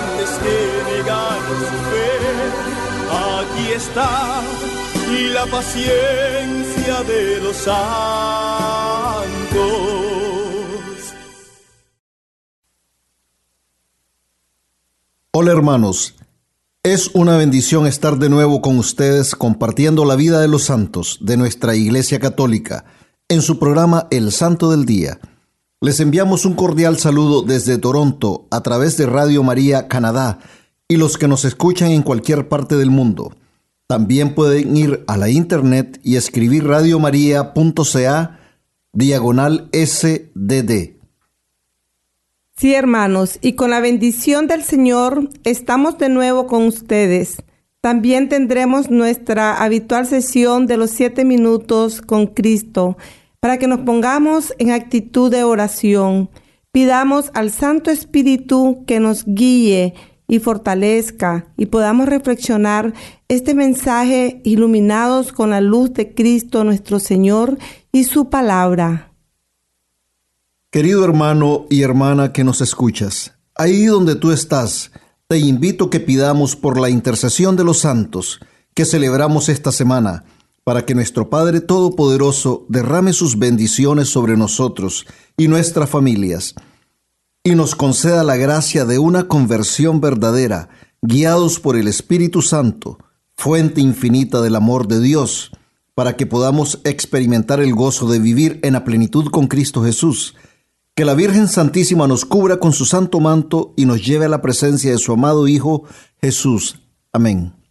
que negar su fe. Aquí está la paciencia de los santos. Hola hermanos, es una bendición estar de nuevo con ustedes compartiendo la vida de los santos de nuestra Iglesia Católica en su programa El Santo del Día. Les enviamos un cordial saludo desde Toronto a través de Radio María Canadá y los que nos escuchan en cualquier parte del mundo. También pueden ir a la internet y escribir radiomaria.ca diagonal SDD. Sí, hermanos, y con la bendición del Señor estamos de nuevo con ustedes. También tendremos nuestra habitual sesión de los siete minutos con Cristo para que nos pongamos en actitud de oración. Pidamos al Santo Espíritu que nos guíe y fortalezca y podamos reflexionar este mensaje iluminados con la luz de Cristo nuestro Señor y su palabra. Querido hermano y hermana que nos escuchas, ahí donde tú estás, te invito que pidamos por la intercesión de los santos que celebramos esta semana, para que nuestro Padre Todopoderoso derrame sus bendiciones sobre nosotros y nuestras familias, y nos conceda la gracia de una conversión verdadera, guiados por el Espíritu Santo, fuente infinita del amor de Dios, para que podamos experimentar el gozo de vivir en la plenitud con Cristo Jesús, que la Virgen Santísima nos cubra con su santo manto y nos lleve a la presencia de su amado Hijo Jesús. Amén.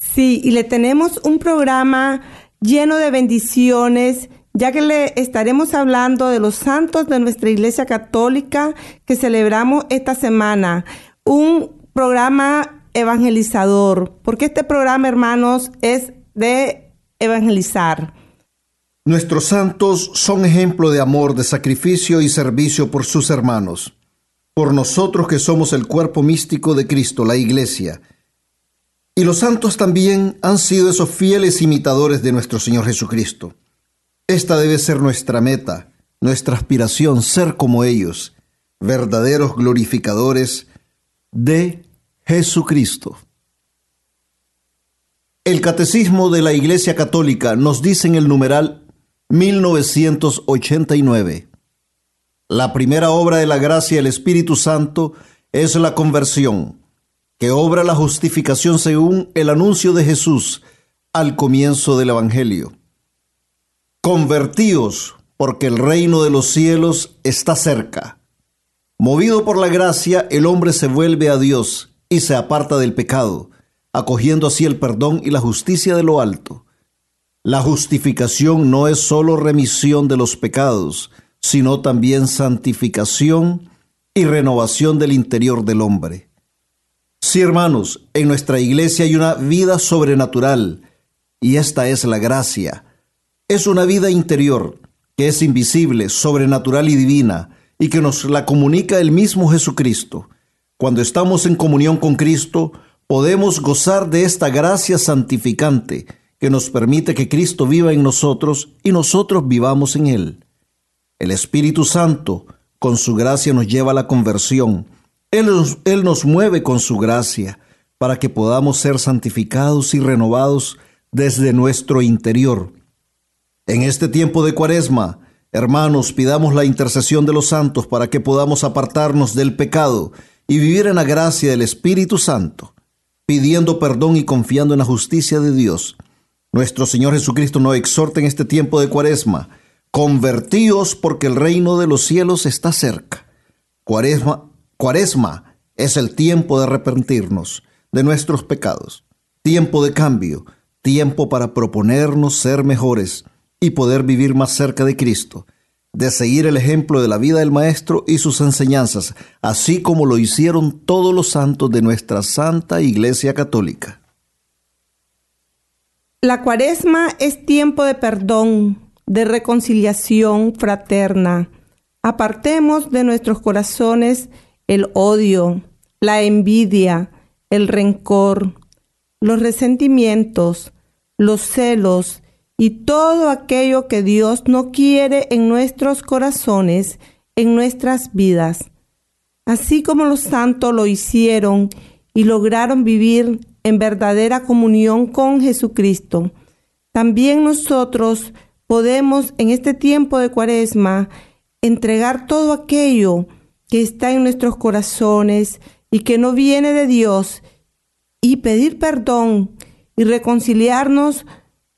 Sí, y le tenemos un programa lleno de bendiciones, ya que le estaremos hablando de los santos de nuestra Iglesia Católica que celebramos esta semana. Un programa evangelizador, porque este programa, hermanos, es de evangelizar. Nuestros santos son ejemplo de amor, de sacrificio y servicio por sus hermanos, por nosotros que somos el cuerpo místico de Cristo, la Iglesia. Y los santos también han sido esos fieles imitadores de nuestro Señor Jesucristo. Esta debe ser nuestra meta, nuestra aspiración, ser como ellos, verdaderos glorificadores de Jesucristo. El Catecismo de la Iglesia Católica nos dice en el numeral 1989. La primera obra de la gracia del Espíritu Santo es la conversión, que obra la justificación según el anuncio de Jesús al comienzo del Evangelio. Convertíos, porque el reino de los cielos está cerca. Movido por la gracia, el hombre se vuelve a Dios y se aparta del pecado, acogiendo así el perdón y la justicia de lo alto. La justificación no es sólo remisión de los pecados, sino también santificación y renovación del interior del hombre. Sí, hermanos, en nuestra iglesia hay una vida sobrenatural, y esta es la gracia. Es una vida interior que es invisible, sobrenatural y divina, y que nos la comunica el mismo Jesucristo. Cuando estamos en comunión con Cristo, podemos gozar de esta gracia santificante, que nos permite que Cristo viva en nosotros y nosotros vivamos en Él. El Espíritu Santo, con su gracia, nos lleva a la conversión. Él nos, Él nos mueve con su gracia para que podamos ser santificados y renovados desde nuestro interior. En este tiempo de cuaresma, hermanos, pidamos la intercesión de los santos para que podamos apartarnos del pecado y vivir en la gracia del Espíritu Santo, pidiendo perdón y confiando en la justicia de Dios. Nuestro Señor Jesucristo nos exhorta en este tiempo de cuaresma, convertíos porque el reino de los cielos está cerca. Cuaresma, cuaresma es el tiempo de arrepentirnos de nuestros pecados, tiempo de cambio, tiempo para proponernos ser mejores y poder vivir más cerca de Cristo, de seguir el ejemplo de la vida del Maestro y sus enseñanzas, así como lo hicieron todos los santos de nuestra Santa Iglesia Católica. La cuaresma es tiempo de perdón, de reconciliación fraterna. Apartemos de nuestros corazones el odio, la envidia, el rencor, los resentimientos, los celos y todo aquello que Dios no quiere en nuestros corazones, en nuestras vidas. Así como los santos lo hicieron y lograron vivir en verdadera comunión con Jesucristo, también nosotros podemos en este tiempo de cuaresma entregar todo aquello que está en nuestros corazones y que no viene de Dios y pedir perdón y reconciliarnos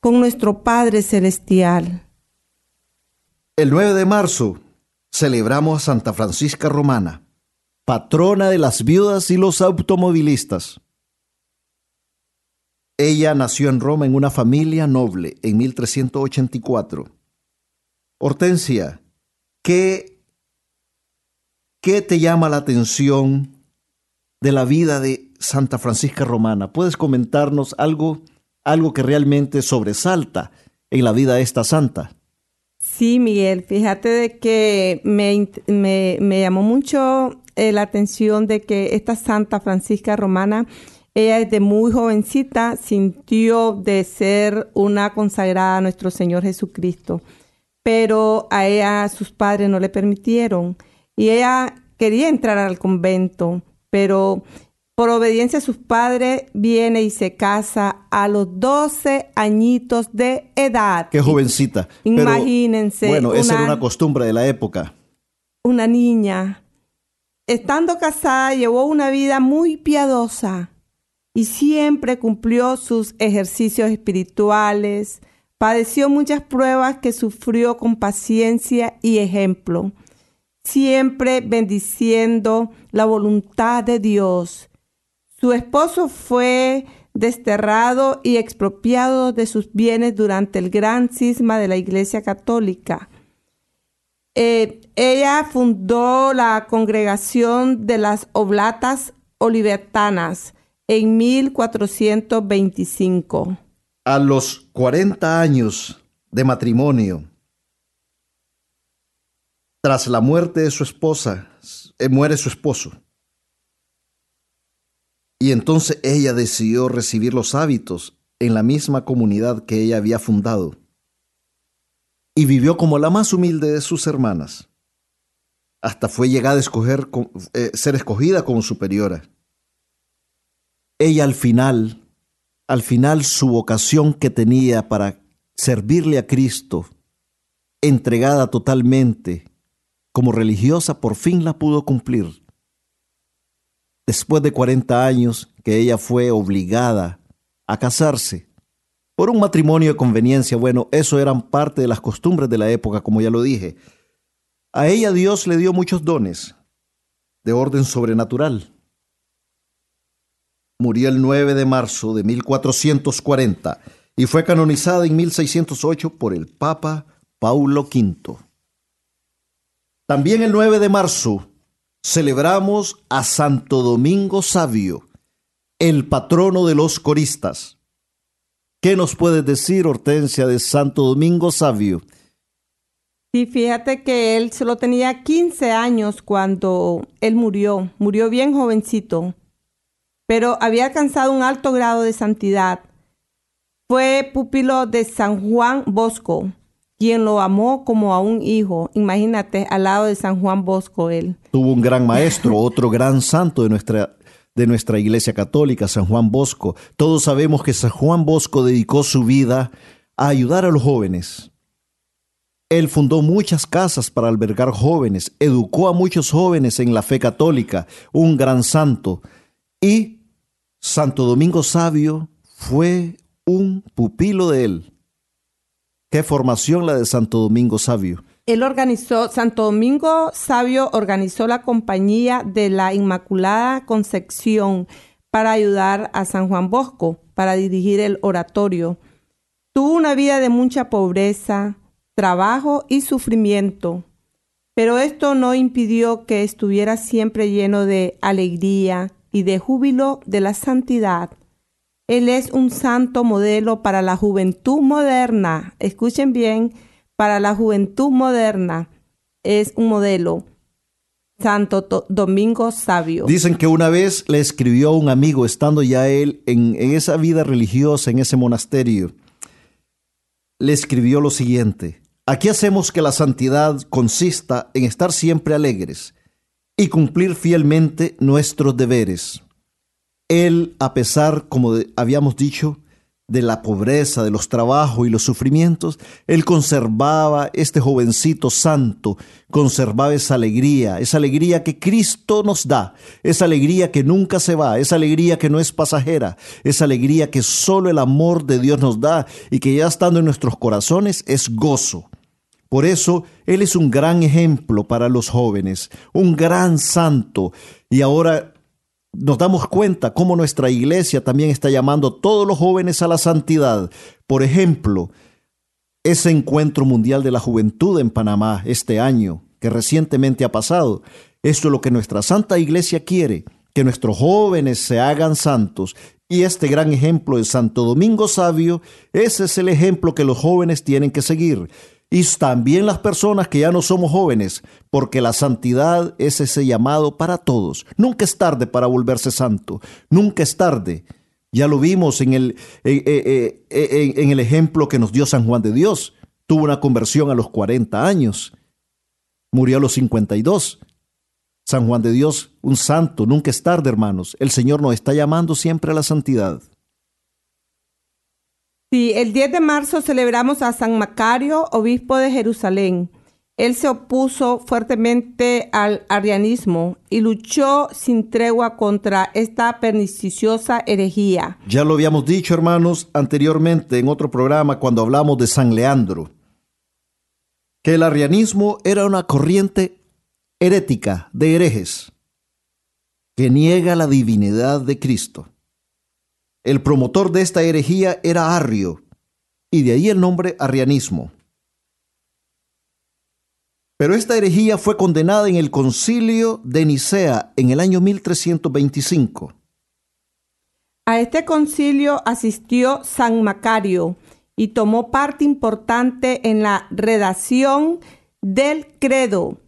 con nuestro Padre Celestial. El 9 de marzo celebramos a Santa Francisca Romana, patrona de las viudas y los automovilistas. Ella nació en Roma en una familia noble en 1384. Hortensia, ¿qué, qué te llama la atención de la vida de Santa Francisca Romana. ¿Puedes comentarnos algo, algo que realmente sobresalta en la vida de esta santa? Sí, Miguel, fíjate de que me, llamó mucho eh, la atención de que esta Santa Francisca Romana, ella desde muy jovencita sintió de ser una consagrada a nuestro Señor Jesucristo, pero a ella sus padres no le permitieron y ella quería entrar al convento, pero por obediencia a sus padres, viene y se casa a los 12 añitos de edad. Qué jovencita. Imagínense. bueno, esa era una costumbre de la época. Una niña. Estando casada, llevó una vida muy piadosa y siempre cumplió sus ejercicios espirituales. Padeció muchas pruebas que sufrió con paciencia y ejemplo, siempre bendiciendo la voluntad de Dios su esposo fue desterrado y expropiado de sus bienes durante el gran cisma de la Iglesia Católica. Eh, ella fundó la congregación de las Oblatas Olivertanas en 1425. A los 40 años de matrimonio, tras la muerte de su esposa, eh, muere su esposo. Y entonces ella decidió recibir los hábitos en la misma comunidad que ella había fundado. Y vivió como la más humilde de sus hermanas. Hasta fue llegada a escoger, eh, ser escogida como superiora. Ella al final, al final su vocación que tenía para servirle a Cristo, entregada totalmente como religiosa, por fin la pudo cumplir después de 40 años que ella fue obligada a casarse por un matrimonio de conveniencia. Bueno, eso eran parte de las costumbres de la época, como ya lo dije. A ella Dios le dio muchos dones de orden sobrenatural. Murió el 9 de marzo de 1440 y fue canonizada en 1608 por el Papa Paulo V. También el 9 de marzo celebramos a Santo Domingo Sabio, el patrono de los coristas. ¿Qué nos puedes decir, Hortensia, de Santo Domingo Sabio? Sí, fíjate que él solo tenía 15 años cuando él murió, murió bien jovencito, pero había alcanzado un alto grado de santidad. Fue pupilo de San Juan Bosco, quien lo amó como a un hijo. Imagínate, al lado de San Juan Bosco él. Tuvo un gran maestro, otro gran santo de nuestra, de nuestra iglesia católica, San Juan Bosco. Todos sabemos que San Juan Bosco dedicó su vida a ayudar a los jóvenes. Él fundó muchas casas para albergar jóvenes, educó a muchos jóvenes en la fe católica, un gran santo. Y Santo Domingo Sabio fue un pupilo de él. ¿Qué formación la de Santo Domingo Sabio? Él organizó, Santo Domingo Sabio organizó la compañía de la Inmaculada Concepción para ayudar a San Juan Bosco, para dirigir el oratorio. Tuvo una vida de mucha pobreza, trabajo y sufrimiento, pero esto no impidió que estuviera siempre lleno de alegría y de júbilo de la santidad. Él es un santo modelo para la juventud moderna. Escuchen bien, para la juventud moderna es un modelo. Santo Domingo Sabio. Dicen que una vez le escribió a un amigo, estando ya él en, en esa vida religiosa, en ese monasterio, le escribió lo siguiente, aquí hacemos que la santidad consista en estar siempre alegres y cumplir fielmente nuestros deberes. Él, a pesar, como habíamos dicho, de la pobreza, de los trabajos y los sufrimientos, él conservaba, este jovencito santo, conservaba esa alegría, esa alegría que Cristo nos da, esa alegría que nunca se va, esa alegría que no es pasajera, esa alegría que solo el amor de Dios nos da y que ya estando en nuestros corazones es gozo. Por eso Él es un gran ejemplo para los jóvenes, un gran santo. Y ahora nos damos cuenta cómo nuestra iglesia también está llamando a todos los jóvenes a la santidad. Por ejemplo, ese encuentro mundial de la juventud en Panamá este año, que recientemente ha pasado. Esto es lo que nuestra santa iglesia quiere, que nuestros jóvenes se hagan santos. Y este gran ejemplo de Santo Domingo Sabio, ese es el ejemplo que los jóvenes tienen que seguir y también las personas que ya no somos jóvenes, porque la santidad es ese llamado para todos. Nunca es tarde para volverse santo, nunca es tarde. Ya lo vimos en el, en, en el ejemplo que nos dio San Juan de Dios. Tuvo una conversión a los 40 años, murió a los 52. San Juan de Dios, un santo, nunca es tarde, hermanos. El Señor nos está llamando siempre a la santidad. Sí, el 10 de marzo celebramos a San Macario, obispo de Jerusalén. Él se opuso fuertemente al arianismo y luchó sin tregua contra esta perniciosa herejía. Ya lo habíamos dicho, hermanos, anteriormente en otro programa cuando hablamos de San Leandro, que el arianismo era una corriente herética de herejes que niega la divinidad de Cristo. El promotor de esta herejía era Arrio, y de ahí el nombre arrianismo. Pero esta herejía fue condenada en el concilio de Nicea en el año 1325. A este concilio asistió San Macario y tomó parte importante en la redacción del credo.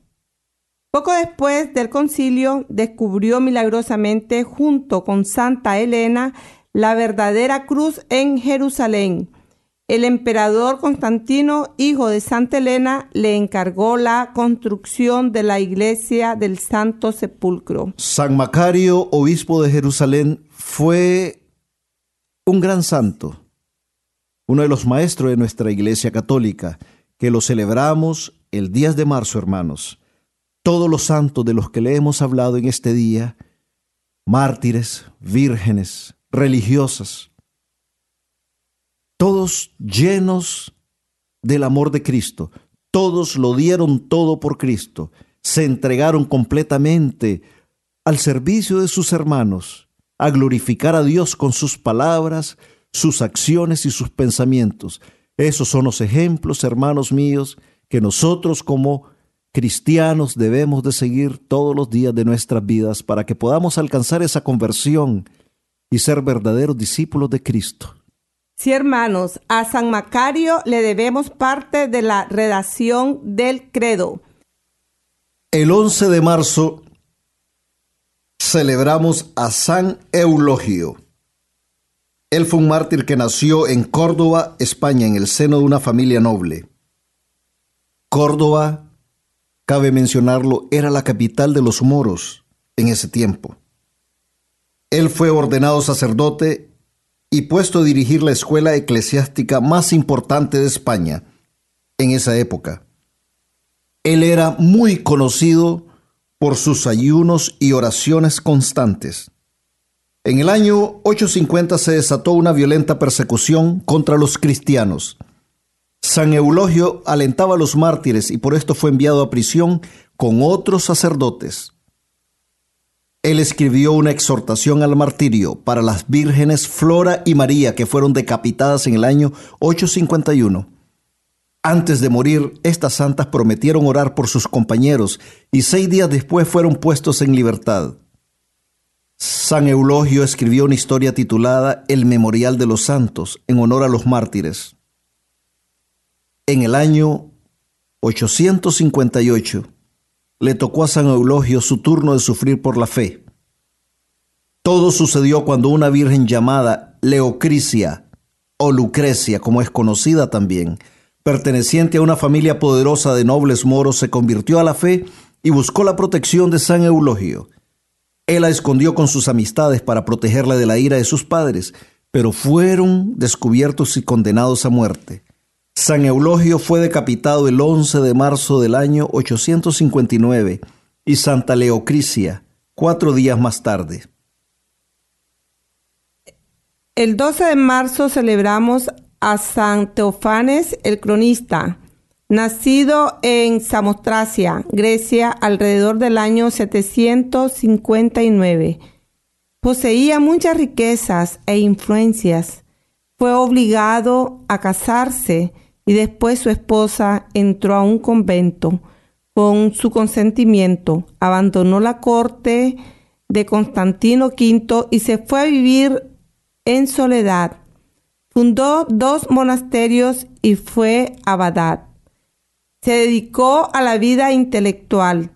Poco después del concilio descubrió milagrosamente junto con Santa Elena la verdadera cruz en Jerusalén. El emperador Constantino, hijo de Santa Elena, le encargó la construcción de la iglesia del Santo Sepulcro. San Macario, obispo de Jerusalén, fue un gran santo, uno de los maestros de nuestra iglesia católica, que lo celebramos el 10 de marzo, hermanos. Todos los santos de los que le hemos hablado en este día, mártires, vírgenes, religiosas, todos llenos del amor de Cristo, todos lo dieron todo por Cristo, se entregaron completamente al servicio de sus hermanos, a glorificar a Dios con sus palabras, sus acciones y sus pensamientos. Esos son los ejemplos, hermanos míos, que nosotros como cristianos debemos de seguir todos los días de nuestras vidas para que podamos alcanzar esa conversión y ser verdaderos discípulos de Cristo. Sí, hermanos, a San Macario le debemos parte de la redacción del credo. El 11 de marzo celebramos a San Eulogio. Él fue un mártir que nació en Córdoba, España, en el seno de una familia noble. Córdoba, cabe mencionarlo, era la capital de los moros en ese tiempo. Él fue ordenado sacerdote y puesto a dirigir la escuela eclesiástica más importante de España en esa época. Él era muy conocido por sus ayunos y oraciones constantes. En el año 850 se desató una violenta persecución contra los cristianos. San Eulogio alentaba a los mártires y por esto fue enviado a prisión con otros sacerdotes. Él escribió una exhortación al martirio para las vírgenes Flora y María que fueron decapitadas en el año 851. Antes de morir, estas santas prometieron orar por sus compañeros y seis días después fueron puestos en libertad. San Eulogio escribió una historia titulada El Memorial de los Santos en honor a los mártires. En el año 858 le tocó a San Eulogio su turno de sufrir por la fe. Todo sucedió cuando una virgen llamada Leocrisia o Lucrecia, como es conocida también, perteneciente a una familia poderosa de nobles moros, se convirtió a la fe y buscó la protección de San Eulogio. Él la escondió con sus amistades para protegerla de la ira de sus padres, pero fueron descubiertos y condenados a muerte. San Eulogio fue decapitado el 11 de marzo del año 859 y Santa Leocrisia cuatro días más tarde. El 12 de marzo celebramos a San Teofanes el cronista, nacido en Samotracia, Grecia, alrededor del año 759. Poseía muchas riquezas e influencias. Fue obligado a casarse y después su esposa entró a un convento. Con su consentimiento, abandonó la corte de Constantino V y se fue a vivir en soledad. Fundó dos monasterios y fue abadad. Se dedicó a la vida intelectual.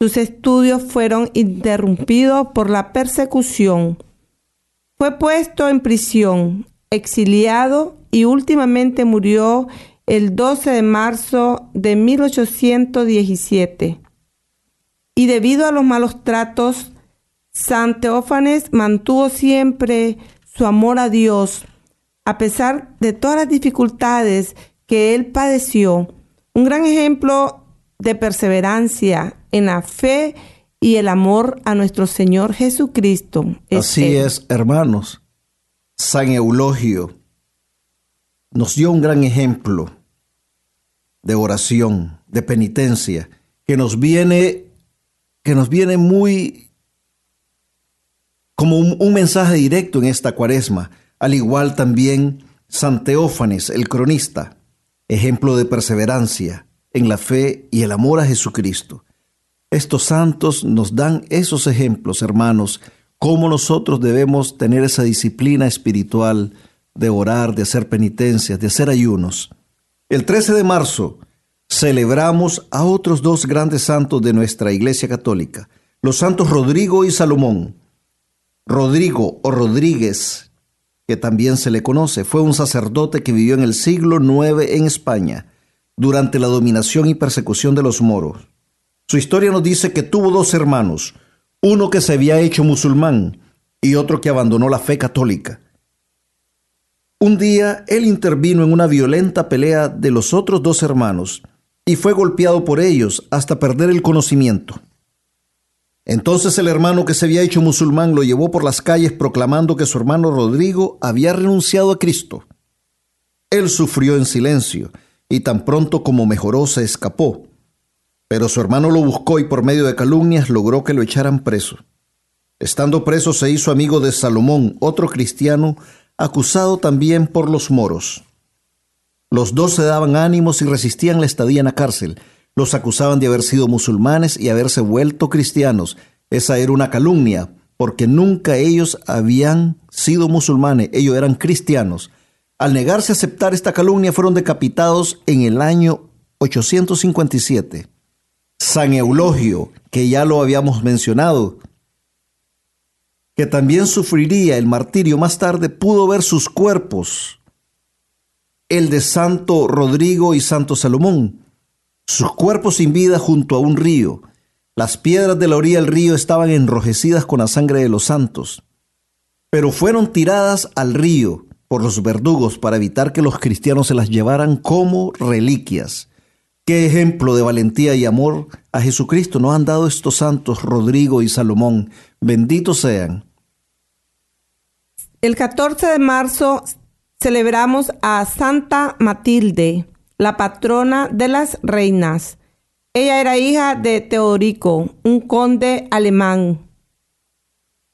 Sus estudios fueron interrumpidos por la persecución. Fue puesto en prisión, exiliado y últimamente murió el 12 de marzo de 1817. Y debido a los malos tratos, San Teófanes mantuvo siempre su amor a Dios, a pesar de todas las dificultades que él padeció. Un gran ejemplo de perseverancia en la fe y el amor a nuestro Señor Jesucristo. Así es, hermanos. San Eulogio nos dio un gran ejemplo de oración, de penitencia, que nos viene, que nos viene muy como un, un mensaje directo en esta cuaresma, al igual también San Teófanes, el cronista, ejemplo de perseverancia en la fe y el amor a Jesucristo. Estos santos nos dan esos ejemplos, hermanos, cómo nosotros debemos tener esa disciplina espiritual de orar, de hacer penitencias, de hacer ayunos. El 13 de marzo celebramos a otros dos grandes santos de nuestra Iglesia Católica, los santos Rodrigo y Salomón. Rodrigo o Rodríguez, que también se le conoce, fue un sacerdote que vivió en el siglo IX en España, durante la dominación y persecución de los moros. Su historia nos dice que tuvo dos hermanos, uno que se había hecho musulmán y otro que abandonó la fe católica. Un día él intervino en una violenta pelea de los otros dos hermanos y fue golpeado por ellos hasta perder el conocimiento. Entonces el hermano que se había hecho musulmán lo llevó por las calles proclamando que su hermano Rodrigo había renunciado a Cristo. Él sufrió en silencio y tan pronto como mejoró se escapó. Pero su hermano lo buscó y por medio de calumnias logró que lo echaran preso. Estando preso se hizo amigo de Salomón, otro cristiano acusado también por los moros. Los dos se daban ánimos y resistían la estadía en la cárcel. Los acusaban de haber sido musulmanes y haberse vuelto cristianos. Esa era una calumnia, porque nunca ellos habían sido musulmanes, ellos eran cristianos. Al negarse a aceptar esta calumnia fueron decapitados en el año 857. San Eulogio, que ya lo habíamos mencionado, que también sufriría el martirio más tarde, pudo ver sus cuerpos, el de Santo Rodrigo y Santo Salomón, sus cuerpos sin vida junto a un río. Las piedras de la orilla del río estaban enrojecidas con la sangre de los santos, pero fueron tiradas al río por los verdugos para evitar que los cristianos se las llevaran como reliquias. Qué ejemplo de valentía y amor a Jesucristo nos han dado estos santos Rodrigo y Salomón. Benditos sean. El 14 de marzo celebramos a Santa Matilde, la patrona de las reinas. Ella era hija de Teodorico, un conde alemán.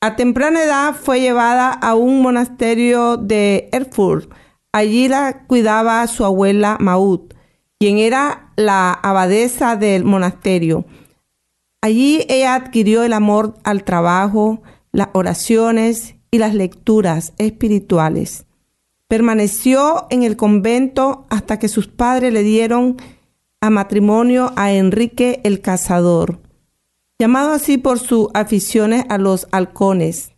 A temprana edad fue llevada a un monasterio de Erfurt. Allí la cuidaba su abuela Maud quien era la abadesa del monasterio. Allí ella adquirió el amor al trabajo, las oraciones y las lecturas espirituales. Permaneció en el convento hasta que sus padres le dieron a matrimonio a Enrique el Cazador, llamado así por sus aficiones a los halcones.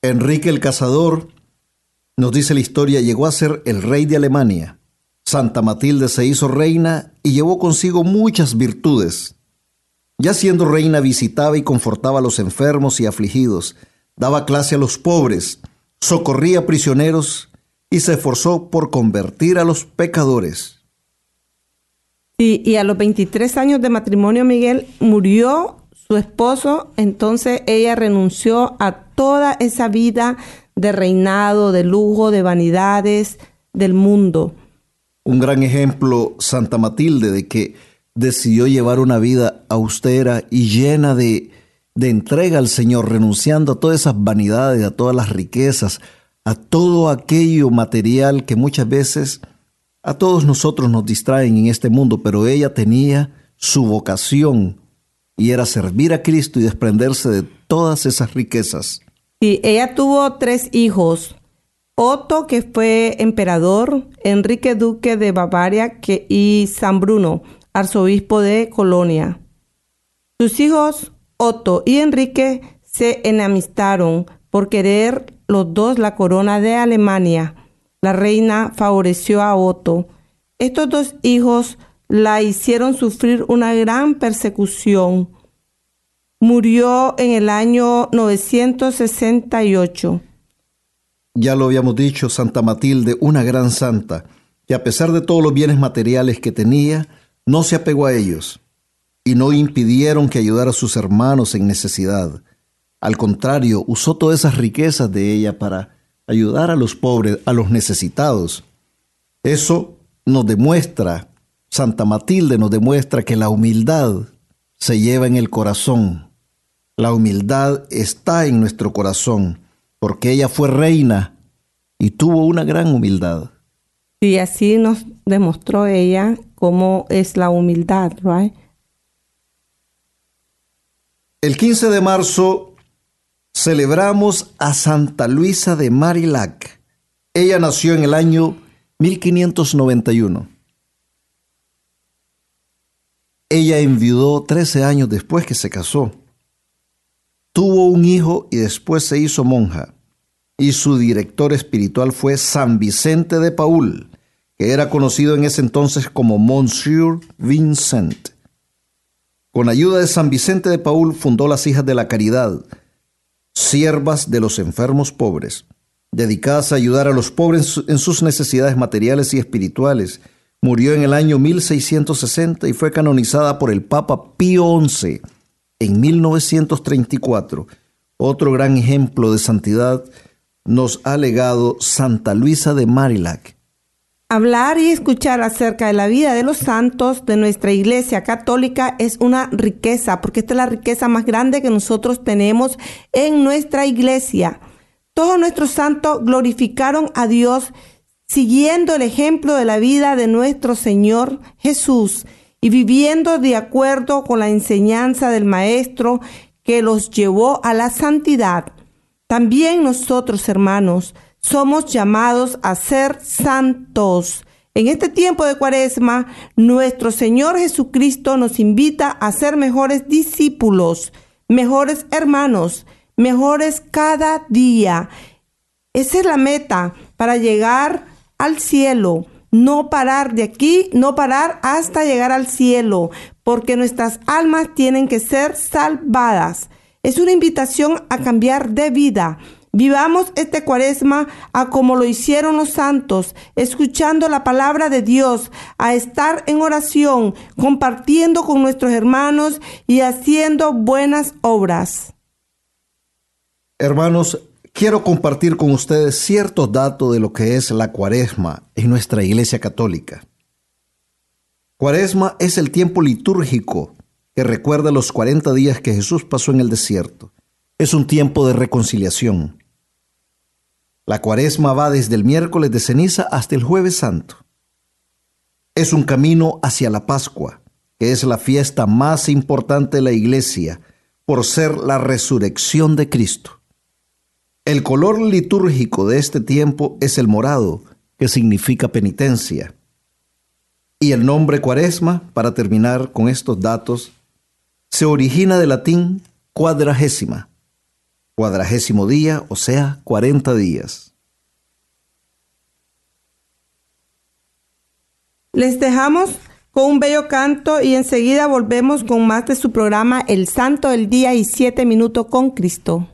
Enrique el Cazador, nos dice la historia, llegó a ser el rey de Alemania. Santa Matilde se hizo reina y llevó consigo muchas virtudes. Ya siendo reina visitaba y confortaba a los enfermos y afligidos, daba clase a los pobres, socorría a prisioneros y se esforzó por convertir a los pecadores. Y, y a los 23 años de matrimonio Miguel murió su esposo, entonces ella renunció a toda esa vida de reinado, de lujo, de vanidades del mundo un gran ejemplo Santa Matilde de que decidió llevar una vida austera y llena de, de entrega al Señor, renunciando a todas esas vanidades, a todas las riquezas, a todo aquello material que muchas veces a todos nosotros nos distraen en este mundo, pero ella tenía su vocación y era servir a Cristo y desprenderse de todas esas riquezas. Sí, ella tuvo tres hijos, Otto, que fue emperador, Enrique Duque de Bavaria que, y San Bruno, arzobispo de Colonia. Sus hijos, Otto y Enrique, se enamistaron por querer los dos la corona de Alemania. La reina favoreció a Otto. Estos dos hijos la hicieron sufrir una gran persecución. Murió en el año 968 ya lo habíamos dicho, Santa Matilde, una gran santa, que a pesar de todos los bienes materiales que tenía, no se apegó a ellos y no impidieron que ayudara a sus hermanos en necesidad. Al contrario, usó todas esas riquezas de ella para ayudar a los pobres, a los necesitados. Eso nos demuestra, Santa Matilde nos demuestra que la humildad se lleva en el corazón. La humildad está en nuestro corazón porque ella fue reina y tuvo una gran humildad. Y así nos demostró ella cómo es la humildad, right? El 15 de marzo celebramos a Santa Luisa de Marilac. Ella nació en el año 1591. Ella enviudó 13 años después que se casó. Tuvo un hijo y después se hizo monja. Y su director espiritual fue San Vicente de Paul, que era conocido en ese entonces como Monsieur Vincent. Con ayuda de San Vicente de Paul fundó las Hijas de la Caridad, siervas de los enfermos pobres, dedicadas a ayudar a los pobres en sus necesidades materiales y espirituales. Murió en el año 1660 y fue canonizada por el Papa Pío XI en 1934, otro gran ejemplo de santidad nos ha legado Santa Luisa de Marilac. Hablar y escuchar acerca de la vida de los santos de nuestra iglesia católica es una riqueza, porque esta es la riqueza más grande que nosotros tenemos en nuestra iglesia. Todos nuestros santos glorificaron a Dios siguiendo el ejemplo de la vida de nuestro Señor Jesús y viviendo de acuerdo con la enseñanza del Maestro que los llevó a la santidad. También nosotros, hermanos, somos llamados a ser santos. En este tiempo de cuaresma, nuestro Señor Jesucristo nos invita a ser mejores discípulos, mejores hermanos, mejores cada día. Esa es la meta para llegar al cielo no parar de aquí, no parar hasta llegar al cielo, porque nuestras almas tienen que ser salvadas. Es una invitación a cambiar de vida, Vivamos este cuaresma a como lo hicieron los santos, escuchando la palabra de Dios, a estar en oración, compartiendo con nuestros hermanos y haciendo buenas obras. Hermanos, quiero compartir con ustedes ciertos datos de lo que es la cuaresma en nuestra Iglesia Católica. Cuaresma es el tiempo litúrgico que recuerda los 40 días que Jesús pasó en el desierto. Es un tiempo de reconciliación. La cuaresma va desde el miércoles de ceniza hasta el jueves santo. Es un camino hacia la Pascua, que es la fiesta más importante de la iglesia por ser la resurrección de Cristo. El color litúrgico de este tiempo es el morado, que significa penitencia. Y el nombre cuaresma, para terminar con estos datos, se origina del latín cuadragésima, cuadragésimo día, o sea, 40 días. Les dejamos con un bello canto y enseguida volvemos con más de su programa El Santo del Día y Siete Minutos con Cristo.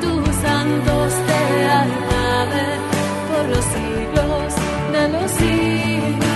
tus santos te alaben por los siglos de los siglos.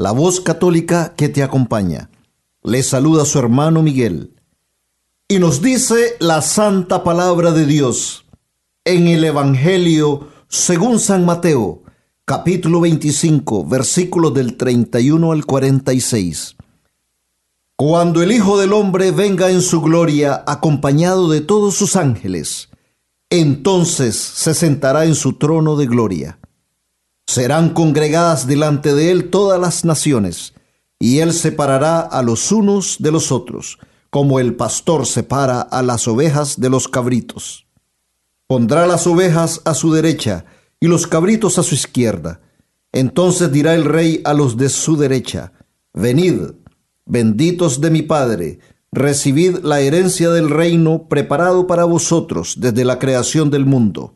la voz católica que te acompaña. Le saluda su hermano Miguel. Y nos dice la santa palabra de Dios en el Evangelio según San Mateo, capítulo 25, versículos del 31 al 46. Cuando el Hijo del Hombre venga en su gloria acompañado de todos sus ángeles, entonces se sentará en su trono de gloria serán congregadas delante de él todas las naciones, y él separará a los unos de los otros, como el pastor separa a las ovejas de los cabritos. Pondrá las ovejas a su derecha y los cabritos a su izquierda. Entonces dirá el rey a los de su derecha, Venid, benditos de mi Padre, recibid la herencia del reino preparado para vosotros desde la creación del mundo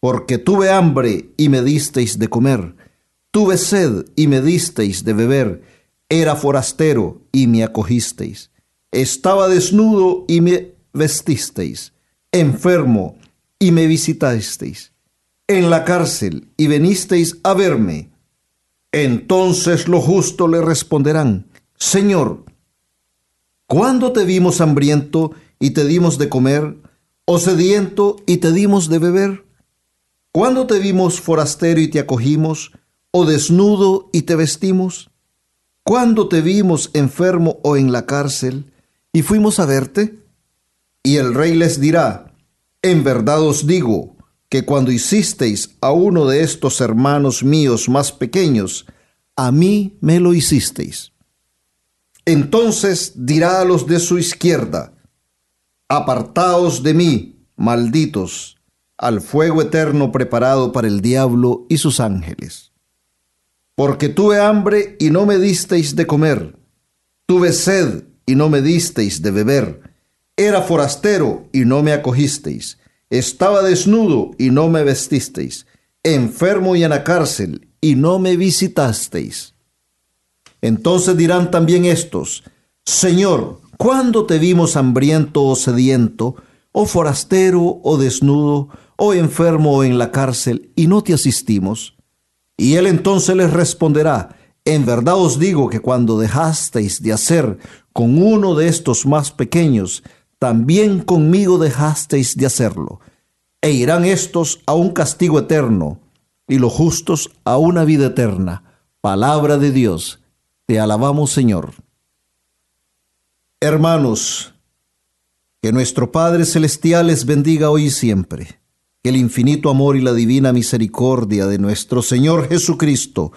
porque tuve hambre y me disteis de comer, tuve sed y me disteis de beber, era forastero y me acogisteis, estaba desnudo y me vestisteis, enfermo y me visitasteis, en la cárcel y venisteis a verme. Entonces los justos le responderán, Señor, ¿cuándo te vimos hambriento y te dimos de comer, o sediento y te dimos de beber? ¿Cuándo te vimos forastero y te acogimos, o desnudo y te vestimos? ¿Cuándo te vimos enfermo o en la cárcel y fuimos a verte? Y el rey les dirá, en verdad os digo, que cuando hicisteis a uno de estos hermanos míos más pequeños, a mí me lo hicisteis. Entonces dirá a los de su izquierda, apartaos de mí, malditos al fuego eterno preparado para el diablo y sus ángeles. Porque tuve hambre y no me disteis de comer, tuve sed y no me disteis de beber, era forastero y no me acogisteis, estaba desnudo y no me vestisteis, enfermo y en la cárcel y no me visitasteis. Entonces dirán también estos, Señor, ¿cuándo te vimos hambriento o sediento, o forastero o desnudo, o enfermo o en la cárcel, y no te asistimos? Y él entonces les responderá, en verdad os digo que cuando dejasteis de hacer con uno de estos más pequeños, también conmigo dejasteis de hacerlo. E irán estos a un castigo eterno, y los justos a una vida eterna. Palabra de Dios. Te alabamos, Señor. Hermanos, que nuestro Padre Celestial les bendiga hoy y siempre que el infinito amor y la divina misericordia de nuestro Señor Jesucristo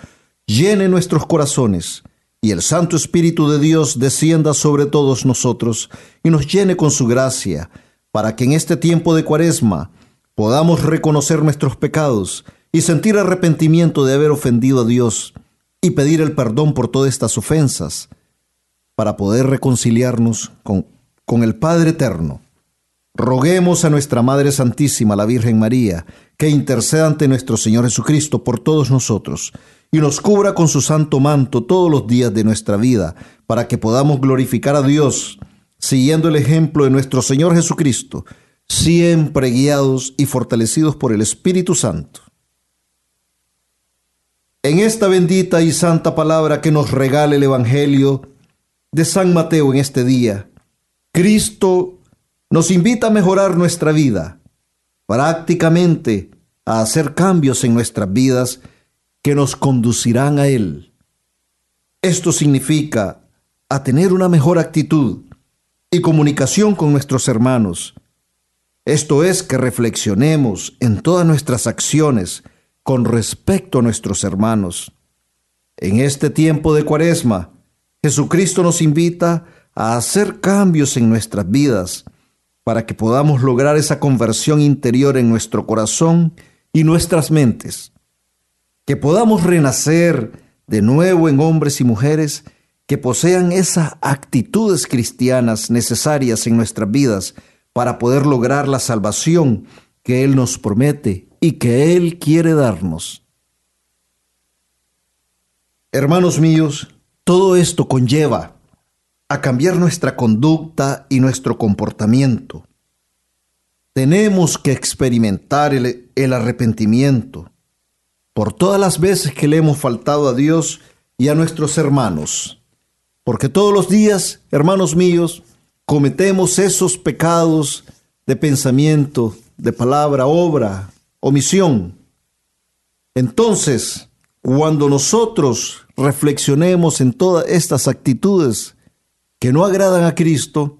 llene nuestros corazones y el Santo Espíritu de Dios descienda sobre todos nosotros y nos llene con su gracia, para que en este tiempo de cuaresma podamos reconocer nuestros pecados y sentir arrepentimiento de haber ofendido a Dios y pedir el perdón por todas estas ofensas, para poder reconciliarnos con, con el Padre Eterno Roguemos a nuestra Madre Santísima, la Virgen María, que interceda ante nuestro Señor Jesucristo por todos nosotros y nos cubra con su santo manto todos los días de nuestra vida, para que podamos glorificar a Dios, siguiendo el ejemplo de nuestro Señor Jesucristo, siempre guiados y fortalecidos por el Espíritu Santo. En esta bendita y santa palabra que nos regala el Evangelio de San Mateo en este día, Cristo nos invita a mejorar nuestra vida, prácticamente a hacer cambios en nuestras vidas que nos conducirán a Él. Esto significa a tener una mejor actitud y comunicación con nuestros hermanos. Esto es que reflexionemos en todas nuestras acciones con respecto a nuestros hermanos. En este tiempo de cuaresma, Jesucristo nos invita a hacer cambios en nuestras vidas para que podamos lograr esa conversión interior en nuestro corazón y nuestras mentes, que podamos renacer de nuevo en hombres y mujeres que posean esas actitudes cristianas necesarias en nuestras vidas para poder lograr la salvación que Él nos promete y que Él quiere darnos. Hermanos míos, todo esto conlleva a cambiar nuestra conducta y nuestro comportamiento. Tenemos que experimentar el, el, arrepentimiento por todas las veces que le hemos faltado a Dios y a nuestros hermanos. Porque todos los días, hermanos míos, cometemos esos pecados de pensamiento, de palabra, obra, omisión. Entonces, cuando nosotros reflexionemos en todas estas actitudes que no agradan a Cristo,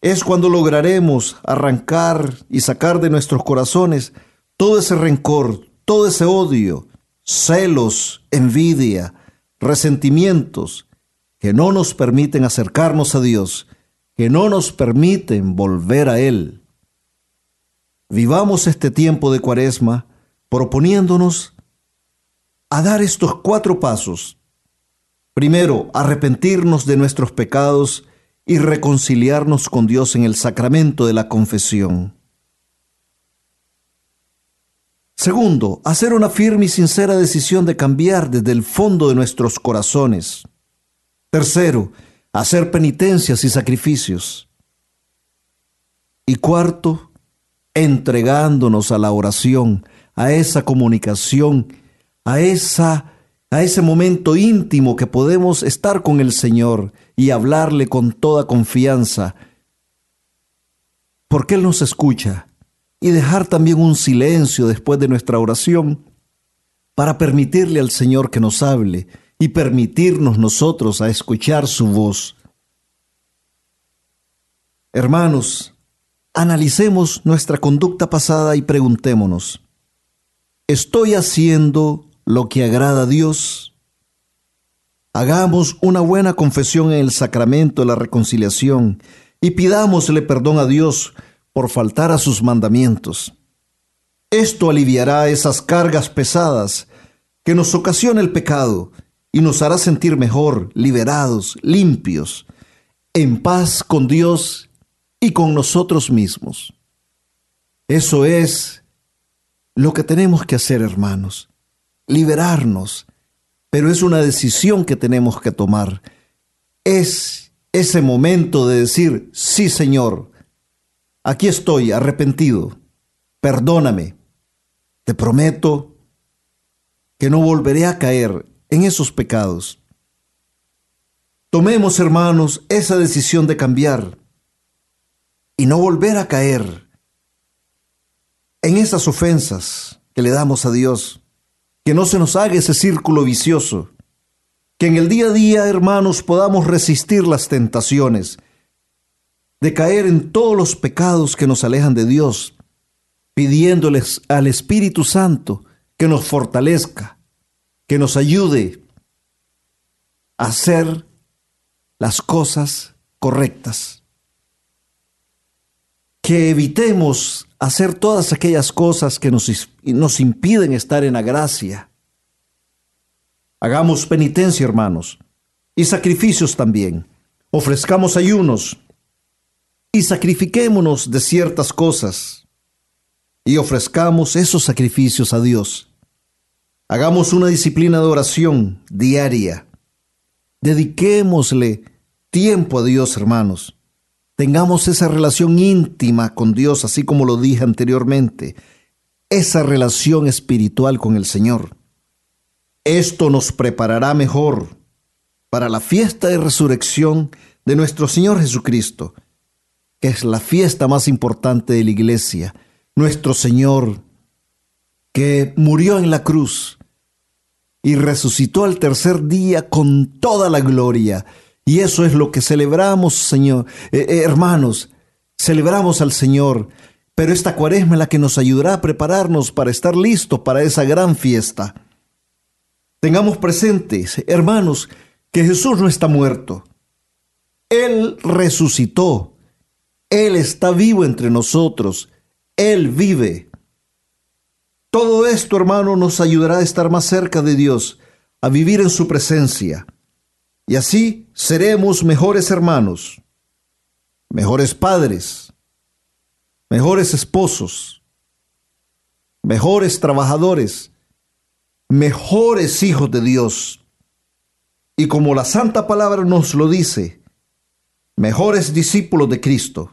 es cuando lograremos arrancar y sacar de nuestros corazones todo ese rencor, todo ese odio, celos, envidia, resentimientos que no nos permiten acercarnos a Dios, que no nos permiten volver a Él. Vivamos este tiempo de cuaresma proponiéndonos a dar estos cuatro pasos. Primero, arrepentirnos de nuestros pecados y reconciliarnos con Dios en el sacramento de la confesión. Segundo, hacer una firme y sincera decisión de cambiar desde el fondo de nuestros corazones. Tercero, hacer penitencias y sacrificios. Y cuarto, entregándonos a la oración, a esa comunicación, a esa a ese momento íntimo que podemos estar con el Señor y hablarle con toda confianza, porque Él nos escucha, y dejar también un silencio después de nuestra oración para permitirle al Señor que nos hable y permitirnos nosotros a escuchar su voz. Hermanos, analicemos nuestra conducta pasada y preguntémonos, ¿estoy haciendo lo que agrada a Dios? Hagamos una buena confesión en el sacramento de la reconciliación y pidámosle perdón a Dios por faltar a sus mandamientos. Esto aliviará esas cargas pesadas que nos ocasiona el pecado y nos hará sentir mejor, liberados, limpios, en paz con Dios y con nosotros mismos. Eso es lo que tenemos que hacer, hermanos, liberarnos, pero es una decisión que tenemos que tomar. Es ese momento de decir, sí Señor, aquí estoy arrepentido, perdóname, te prometo que no volveré a caer en esos pecados. Tomemos, hermanos, esa decisión de cambiar y no volver a caer en esas ofensas que le damos a Dios. Que no se nos haga ese círculo vicioso. Que en el día a día, hermanos, podamos resistir las tentaciones de caer en todos los pecados que nos alejan de Dios, pidiéndoles al Espíritu Santo que nos fortalezca, que nos ayude a hacer las cosas correctas que evitemos hacer todas aquellas cosas que nos, nos impiden estar en la gracia. Hagamos penitencia, hermanos, y sacrificios también. Ofrezcamos ayunos y sacrifiquémonos de ciertas cosas y ofrezcamos esos sacrificios a Dios. Hagamos una disciplina de oración diaria. Dediquémosle tiempo a Dios, hermanos tengamos esa relación íntima con Dios, así como lo dije anteriormente, esa relación espiritual con el Señor. Esto nos preparará mejor para la fiesta de resurrección de nuestro Señor Jesucristo, que es la fiesta más importante de la iglesia, nuestro Señor, que murió en la cruz y resucitó al tercer día con toda la gloria y eso es lo que celebramos, Señor. Eh, eh, hermanos, celebramos al Señor, pero esta cuaresma es la que nos ayudará a prepararnos para estar listos para esa gran fiesta. Tengamos presentes, hermanos, que Jesús no está muerto. Él resucitó. Él está vivo entre nosotros. Él vive. Todo esto, hermano, nos ayudará a estar más cerca de Dios, a vivir en su presencia Y así seremos mejores hermanos, mejores padres, mejores esposos, mejores trabajadores, mejores hijos de Dios. Y como la santa palabra nos lo dice, mejores discípulos de Cristo.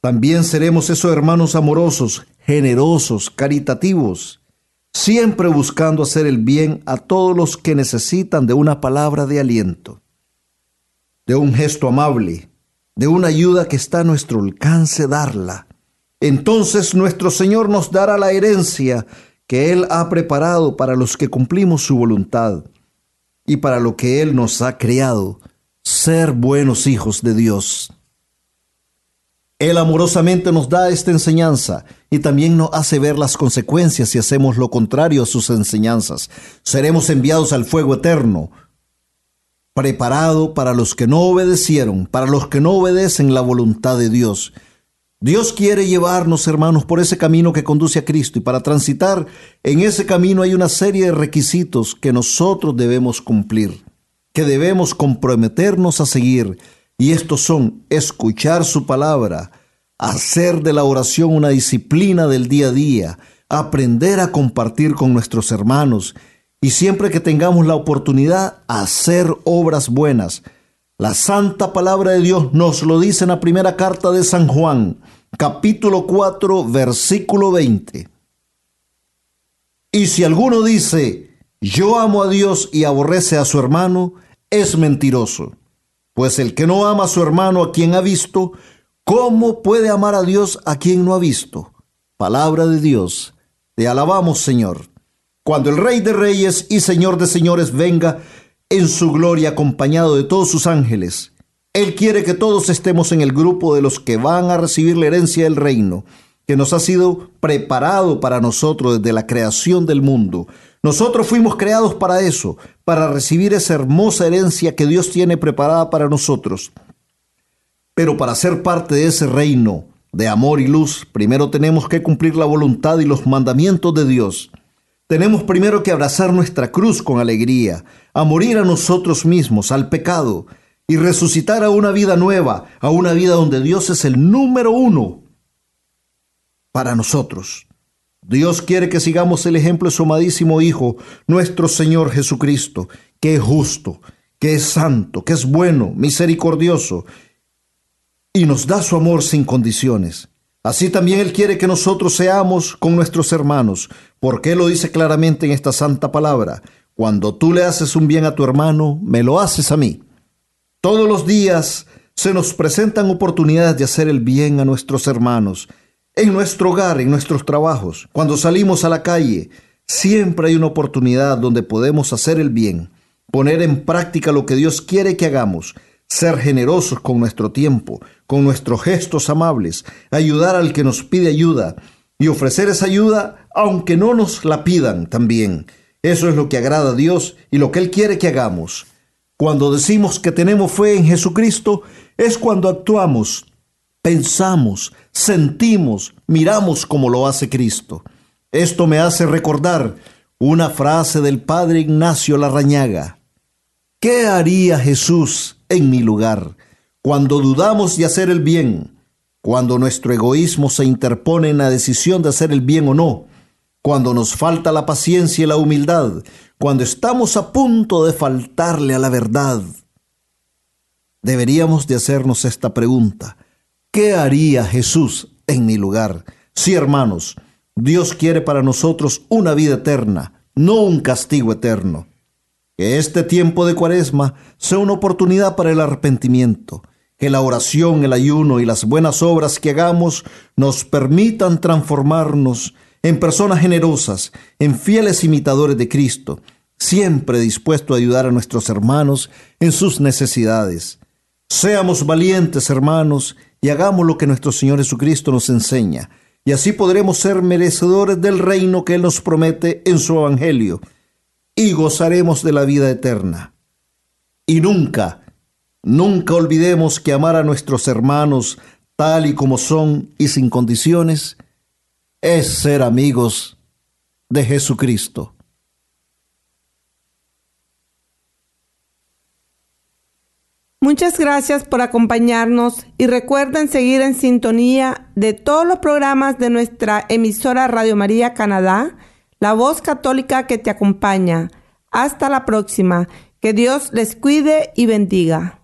También seremos esos hermanos amorosos, generosos, caritativos, siempre buscando hacer el bien a todos los que necesitan de una palabra de aliento, de un gesto amable, de una ayuda que está a nuestro alcance darla. Entonces nuestro Señor nos dará la herencia que Él ha preparado para los que cumplimos su voluntad y para lo que Él nos ha creado, ser buenos hijos de Dios. Él amorosamente nos da esta enseñanza y también nos hace ver las consecuencias si hacemos lo contrario a sus enseñanzas. Seremos enviados al fuego eterno, preparado para los que no obedecieron, para los que no obedecen la voluntad de Dios. Dios quiere llevarnos, hermanos, por ese camino que conduce a Cristo y para transitar en ese camino hay una serie de requisitos que nosotros debemos cumplir, que debemos comprometernos a seguir y estos son escuchar su palabra, hacer de la oración una disciplina del día a día, aprender a compartir con nuestros hermanos y siempre que tengamos la oportunidad hacer obras buenas. La santa palabra de Dios nos lo dice en la primera carta de San Juan, capítulo 4, versículo 20. Y si alguno dice, yo amo a Dios y aborrece a su hermano, es mentiroso. Pues el que no ama a su hermano a quien ha visto, ¿cómo puede amar a Dios a quien no ha visto? Palabra de Dios. Te alabamos, Señor. Cuando el Rey de Reyes y Señor de Señores venga en su gloria acompañado de todos sus ángeles, Él quiere que todos estemos en el grupo de los que van a recibir la herencia del reino, que nos ha sido preparado para nosotros desde la creación del mundo. Nosotros fuimos creados para eso, para recibir esa hermosa herencia que Dios tiene preparada para nosotros. Pero para ser parte de ese reino de amor y luz, primero tenemos que cumplir la voluntad y los mandamientos de Dios. Tenemos primero que abrazar nuestra cruz con alegría, a morir a nosotros mismos, al pecado, y resucitar a una vida nueva, a una vida donde Dios es el número uno para nosotros. Dios quiere que sigamos el ejemplo de su amadísimo Hijo, nuestro Señor Jesucristo, que es justo, que es santo, que es bueno, misericordioso, y nos da su amor sin condiciones. Así también Él quiere que nosotros seamos con nuestros hermanos, porque Él lo dice claramente en esta santa palabra. Cuando tú le haces un bien a tu hermano, me lo haces a mí. Todos los días se nos presentan oportunidades de hacer el bien a nuestros hermanos, en nuestro hogar, en nuestros trabajos, cuando salimos a la calle, siempre hay una oportunidad donde podemos hacer el bien, poner en práctica lo que Dios quiere que hagamos, ser generosos con nuestro tiempo, con nuestros gestos amables, ayudar al que nos pide ayuda y ofrecer esa ayuda aunque no nos la pidan también. Eso es lo que agrada a Dios y lo que Él quiere que hagamos. Cuando decimos que tenemos fe en Jesucristo, es cuando actuamos pensamos, sentimos, miramos como lo hace Cristo. Esto me hace recordar una frase del padre Ignacio Larrañaga. ¿Qué haría Jesús en mi lugar cuando dudamos de hacer el bien, cuando nuestro egoísmo se interpone en la decisión de hacer el bien o no, cuando nos falta la paciencia y la humildad, cuando estamos a punto de faltarle a la verdad? Deberíamos de hacernos esta pregunta. ¿Qué haría Jesús en mi lugar? Sí, hermanos, Dios quiere para nosotros una vida eterna, no un castigo eterno. Que este tiempo de cuaresma sea una oportunidad para el arrepentimiento, que la oración, el ayuno y las buenas obras que hagamos nos permitan transformarnos en personas generosas, en fieles imitadores de Cristo, siempre dispuestos a ayudar a nuestros hermanos en sus necesidades. Seamos valientes, hermanos, y hagamos lo que nuestro Señor Jesucristo nos enseña, y así podremos ser merecedores del reino que Él nos promete en su Evangelio, y gozaremos de la vida eterna. Y nunca, nunca olvidemos que amar a nuestros hermanos tal y como son y sin condiciones es ser amigos de Jesucristo. Muchas gracias por acompañarnos y recuerden seguir en sintonía de todos los programas de nuestra emisora Radio María Canadá, la voz católica que te acompaña. Hasta la próxima. Que Dios les cuide y bendiga.